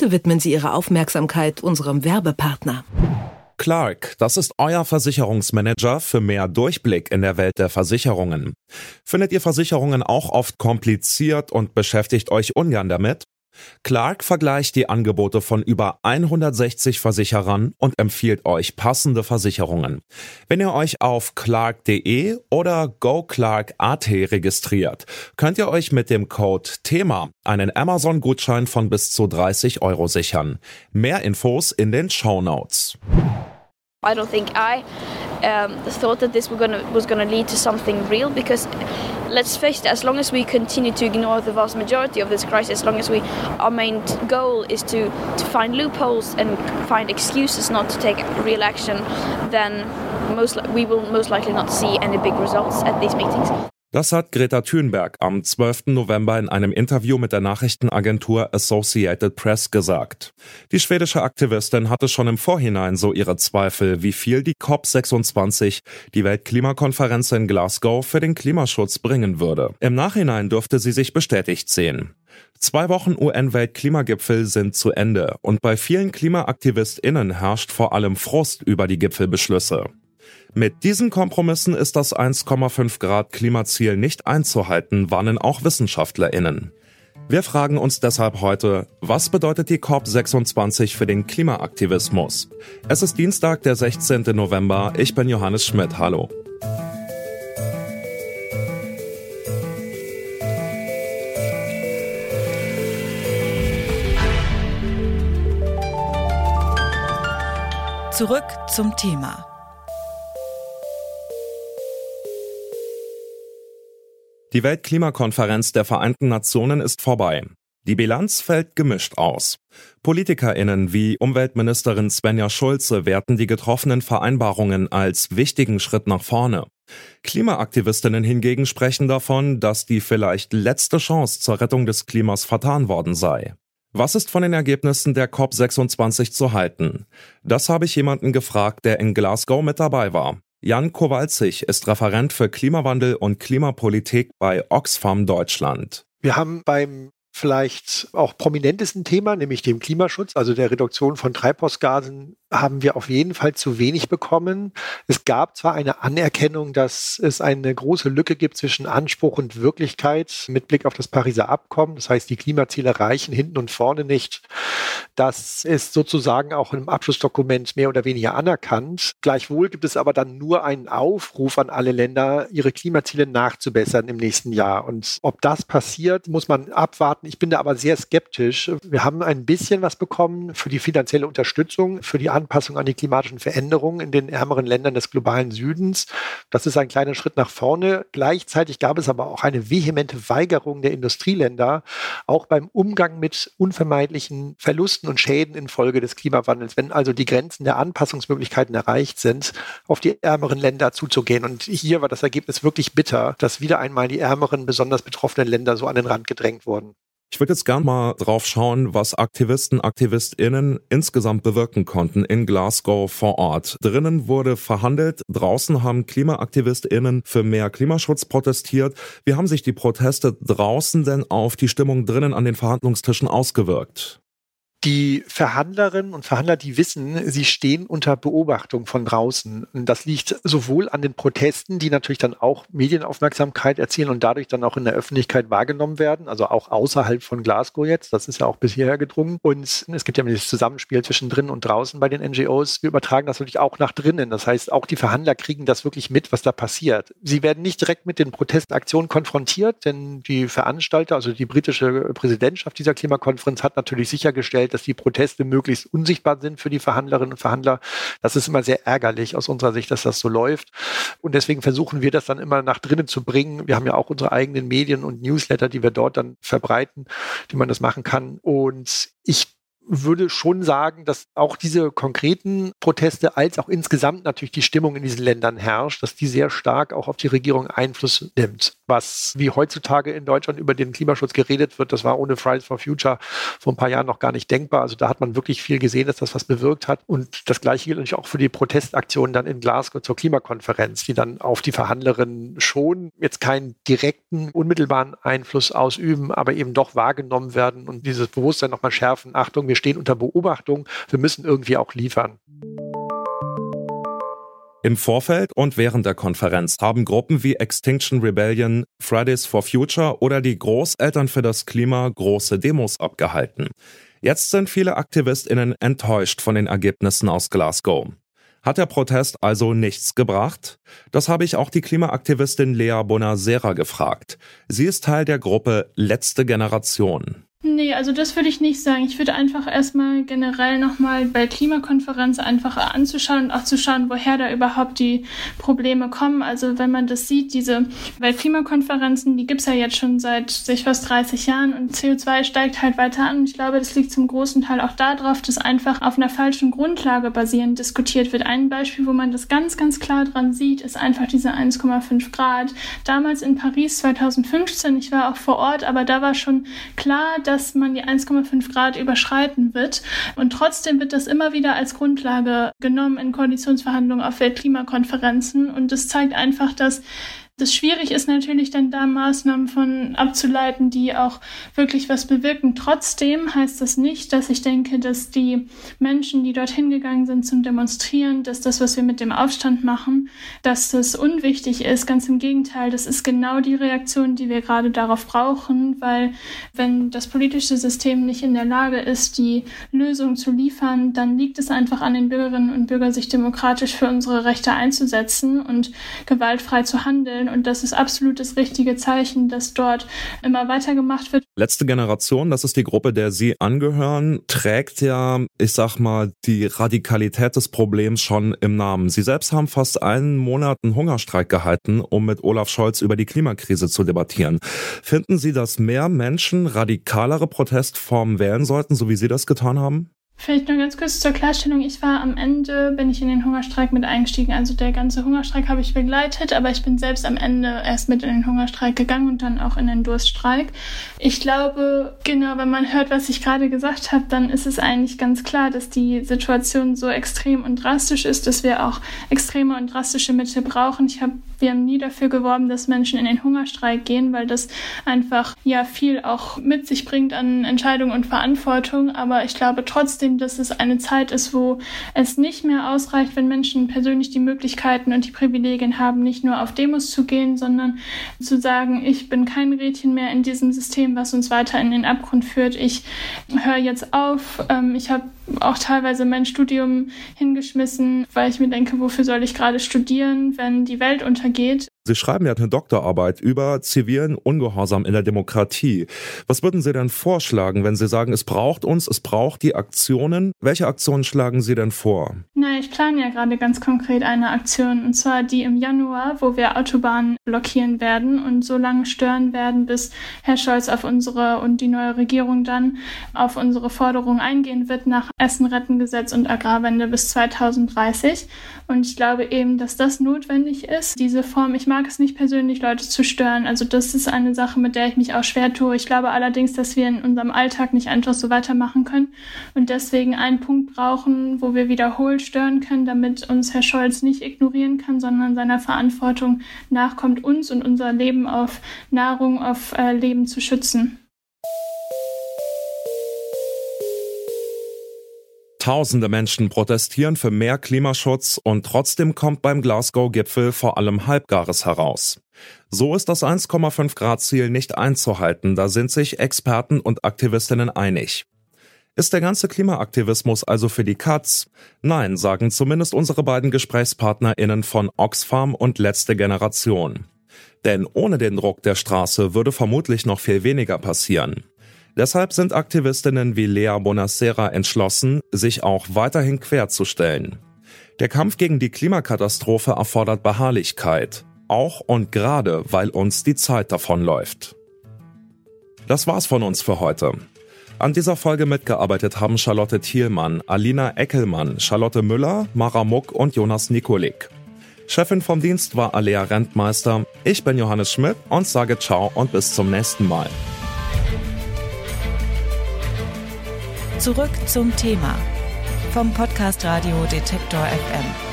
Bitte widmen Sie Ihre Aufmerksamkeit unserem Werbepartner. Clark, das ist euer Versicherungsmanager für mehr Durchblick in der Welt der Versicherungen. Findet ihr Versicherungen auch oft kompliziert und beschäftigt euch ungern damit? Clark vergleicht die Angebote von über 160 Versicherern und empfiehlt euch passende Versicherungen. Wenn ihr euch auf clark.de oder goclark.at registriert, könnt ihr euch mit dem Code THEMA einen Amazon-Gutschein von bis zu 30 Euro sichern. Mehr Infos in den Show Notes. I don't think I um, thought that this gonna, was going to lead to something real because let's face it, as long as we continue to ignore the vast majority of this crisis, as long as we, our main goal is to, to find loopholes and find excuses not to take real action, then most, we will most likely not see any big results at these meetings. Das hat Greta Thunberg am 12. November in einem Interview mit der Nachrichtenagentur Associated Press gesagt. Die schwedische Aktivistin hatte schon im Vorhinein so ihre Zweifel, wie viel die COP26, die Weltklimakonferenz in Glasgow, für den Klimaschutz bringen würde. Im Nachhinein dürfte sie sich bestätigt sehen. Zwei Wochen UN-Weltklimagipfel sind zu Ende und bei vielen KlimaaktivistInnen herrscht vor allem Frust über die Gipfelbeschlüsse. Mit diesen Kompromissen ist das 1,5 Grad Klimaziel nicht einzuhalten, warnen auch WissenschaftlerInnen. Wir fragen uns deshalb heute, was bedeutet die COP26 für den Klimaaktivismus? Es ist Dienstag, der 16. November. Ich bin Johannes Schmidt. Hallo. Zurück zum Thema. Die Weltklimakonferenz der Vereinten Nationen ist vorbei. Die Bilanz fällt gemischt aus. PolitikerInnen wie Umweltministerin Svenja Schulze werten die getroffenen Vereinbarungen als wichtigen Schritt nach vorne. Klimaaktivistinnen hingegen sprechen davon, dass die vielleicht letzte Chance zur Rettung des Klimas vertan worden sei. Was ist von den Ergebnissen der COP26 zu halten? Das habe ich jemanden gefragt, der in Glasgow mit dabei war. Jan Kowalzig ist Referent für Klimawandel und Klimapolitik bei Oxfam Deutschland. Wir haben beim vielleicht auch prominentesten Thema, nämlich dem Klimaschutz, also der Reduktion von Treibhausgasen, haben wir auf jeden Fall zu wenig bekommen. Es gab zwar eine Anerkennung, dass es eine große Lücke gibt zwischen Anspruch und Wirklichkeit mit Blick auf das Pariser Abkommen. Das heißt, die Klimaziele reichen hinten und vorne nicht. Das ist sozusagen auch im Abschlussdokument mehr oder weniger anerkannt. Gleichwohl gibt es aber dann nur einen Aufruf an alle Länder, ihre Klimaziele nachzubessern im nächsten Jahr. Und ob das passiert, muss man abwarten. Ich bin da aber sehr skeptisch. Wir haben ein bisschen was bekommen für die finanzielle Unterstützung, für die Anpassung an die klimatischen Veränderungen in den ärmeren Ländern des globalen Südens. Das ist ein kleiner Schritt nach vorne. Gleichzeitig gab es aber auch eine vehemente Weigerung der Industrieländer, auch beim Umgang mit unvermeidlichen Verlusten und Schäden infolge des Klimawandels, wenn also die Grenzen der Anpassungsmöglichkeiten erreicht sind, auf die ärmeren Länder zuzugehen. Und hier war das Ergebnis wirklich bitter, dass wieder einmal die ärmeren, besonders betroffenen Länder so an den Rand gedrängt wurden. Ich würde jetzt gern mal drauf schauen, was Aktivisten, AktivistInnen insgesamt bewirken konnten in Glasgow vor Ort. Drinnen wurde verhandelt, draußen haben KlimaaktivistInnen für mehr Klimaschutz protestiert. Wie haben sich die Proteste draußen denn auf die Stimmung drinnen an den Verhandlungstischen ausgewirkt? Die Verhandlerinnen und Verhandler, die wissen, sie stehen unter Beobachtung von draußen. Und das liegt sowohl an den Protesten, die natürlich dann auch Medienaufmerksamkeit erzielen und dadurch dann auch in der Öffentlichkeit wahrgenommen werden, also auch außerhalb von Glasgow jetzt. Das ist ja auch bis hierher gedrungen. Und es gibt ja dieses Zusammenspiel zwischen drinnen und draußen bei den NGOs. Wir übertragen das natürlich auch nach drinnen. Das heißt, auch die Verhandler kriegen das wirklich mit, was da passiert. Sie werden nicht direkt mit den Protestaktionen konfrontiert, denn die Veranstalter, also die britische Präsidentschaft dieser Klimakonferenz hat natürlich sichergestellt, dass die Proteste möglichst unsichtbar sind für die Verhandlerinnen und Verhandler. Das ist immer sehr ärgerlich aus unserer Sicht, dass das so läuft. Und deswegen versuchen wir das dann immer nach drinnen zu bringen. Wir haben ja auch unsere eigenen Medien und Newsletter, die wir dort dann verbreiten, die man das machen kann. Und ich würde schon sagen, dass auch diese konkreten Proteste als auch insgesamt natürlich die Stimmung in diesen Ländern herrscht, dass die sehr stark auch auf die Regierung Einfluss nimmt. Was wie heutzutage in Deutschland über den Klimaschutz geredet wird, das war ohne Fridays for Future vor ein paar Jahren noch gar nicht denkbar. Also da hat man wirklich viel gesehen, dass das was bewirkt hat. Und das Gleiche gilt natürlich auch für die Protestaktionen dann in Glasgow zur Klimakonferenz, die dann auf die Verhandlerinnen schon jetzt keinen direkten, unmittelbaren Einfluss ausüben, aber eben doch wahrgenommen werden und dieses Bewusstsein nochmal schärfen. Achtung, wir stehen unter Beobachtung, wir müssen irgendwie auch liefern. Im Vorfeld und während der Konferenz haben Gruppen wie Extinction Rebellion, Fridays for Future oder die Großeltern für das Klima große Demos abgehalten. Jetzt sind viele Aktivistinnen enttäuscht von den Ergebnissen aus Glasgow. Hat der Protest also nichts gebracht? Das habe ich auch die Klimaaktivistin Lea Bonasera gefragt. Sie ist Teil der Gruppe Letzte Generation. Nee, also das würde ich nicht sagen. Ich würde einfach erstmal generell nochmal bei Klimakonferenz einfach anzuschauen und auch zu schauen, woher da überhaupt die Probleme kommen. Also wenn man das sieht, diese Weltklimakonferenzen, die gibt's ja jetzt schon seit sich fast 30 Jahren und CO2 steigt halt weiter an. Ich glaube, das liegt zum großen Teil auch darauf, dass einfach auf einer falschen Grundlage basierend diskutiert wird. Ein Beispiel, wo man das ganz, ganz klar dran sieht, ist einfach diese 1,5 Grad. Damals in Paris 2015, ich war auch vor Ort, aber da war schon klar, dass man die 1,5 Grad überschreiten wird. Und trotzdem wird das immer wieder als Grundlage genommen in Koalitionsverhandlungen auf Weltklimakonferenzen. Und das zeigt einfach, dass das schwierig ist natürlich dann da Maßnahmen von abzuleiten, die auch wirklich was bewirken. Trotzdem heißt das nicht, dass ich denke, dass die Menschen, die dorthin gegangen sind zum Demonstrieren, dass das, was wir mit dem Aufstand machen, dass das unwichtig ist. Ganz im Gegenteil, das ist genau die Reaktion, die wir gerade darauf brauchen, weil wenn das politische System nicht in der Lage ist, die Lösung zu liefern, dann liegt es einfach an den Bürgerinnen und Bürgern, sich demokratisch für unsere Rechte einzusetzen und gewaltfrei zu handeln und das ist absolut das richtige Zeichen, dass dort immer weitergemacht wird. Letzte Generation, das ist die Gruppe, der Sie angehören, trägt ja, ich sag mal, die Radikalität des Problems schon im Namen. Sie selbst haben fast einen Monat einen Hungerstreik gehalten, um mit Olaf Scholz über die Klimakrise zu debattieren. Finden Sie, dass mehr Menschen radikalere Protestformen wählen sollten, so wie Sie das getan haben? Vielleicht nur ganz kurz zur Klarstellung. Ich war am Ende, bin ich in den Hungerstreik mit eingestiegen. Also der ganze Hungerstreik habe ich begleitet, aber ich bin selbst am Ende erst mit in den Hungerstreik gegangen und dann auch in den Durststreik. Ich glaube, genau, wenn man hört, was ich gerade gesagt habe, dann ist es eigentlich ganz klar, dass die Situation so extrem und drastisch ist, dass wir auch extreme und drastische Mittel brauchen. Ich habe wir haben nie dafür geworben, dass Menschen in den Hungerstreik gehen, weil das einfach ja viel auch mit sich bringt an Entscheidung und Verantwortung. Aber ich glaube trotzdem, dass es eine Zeit ist, wo es nicht mehr ausreicht, wenn Menschen persönlich die Möglichkeiten und die Privilegien haben, nicht nur auf Demos zu gehen, sondern zu sagen, ich bin kein Rädchen mehr in diesem System, was uns weiter in den Abgrund führt. Ich höre jetzt auf. Ähm, ich habe auch teilweise mein Studium hingeschmissen, weil ich mir denke, wofür soll ich gerade studieren, wenn die Welt untergeht? Sie schreiben ja eine Doktorarbeit über zivilen Ungehorsam in der Demokratie. Was würden Sie denn vorschlagen, wenn Sie sagen, es braucht uns, es braucht die Aktionen? Welche Aktionen schlagen Sie denn vor? Na, ich plane ja gerade ganz konkret eine Aktion, und zwar die im Januar, wo wir Autobahnen blockieren werden und so lange stören werden, bis Herr Scholz auf unsere und die neue Regierung dann auf unsere Forderung eingehen wird nach Essen-Retten-Gesetz und Agrarwende bis 2030. Und ich glaube eben, dass das notwendig ist, diese Form. Ich mag es nicht persönlich, Leute zu stören. Also das ist eine Sache, mit der ich mich auch schwer tue. Ich glaube allerdings, dass wir in unserem Alltag nicht einfach so weitermachen können und deswegen einen Punkt brauchen, wo wir wiederholt stören können, damit uns Herr Scholz nicht ignorieren kann, sondern seiner Verantwortung nachkommt, uns und unser Leben auf Nahrung, auf äh, Leben zu schützen. Tausende Menschen protestieren für mehr Klimaschutz und trotzdem kommt beim Glasgow-Gipfel vor allem Halbgares heraus. So ist das 1,5 Grad Ziel nicht einzuhalten, da sind sich Experten und Aktivistinnen einig. Ist der ganze Klimaaktivismus also für die Katz? Nein, sagen zumindest unsere beiden GesprächspartnerInnen von Oxfam und Letzte Generation. Denn ohne den Druck der Straße würde vermutlich noch viel weniger passieren. Deshalb sind Aktivistinnen wie Lea Bonacera entschlossen, sich auch weiterhin querzustellen. Der Kampf gegen die Klimakatastrophe erfordert Beharrlichkeit, auch und gerade, weil uns die Zeit davonläuft. Das war's von uns für heute. An dieser Folge mitgearbeitet haben Charlotte Thielmann, Alina Eckelmann, Charlotte Müller, Mara Muck und Jonas Nikolik. Chefin vom Dienst war Alea Rentmeister. Ich bin Johannes Schmidt und sage ciao und bis zum nächsten Mal. Zurück zum Thema vom Podcast Radio Detektor FM.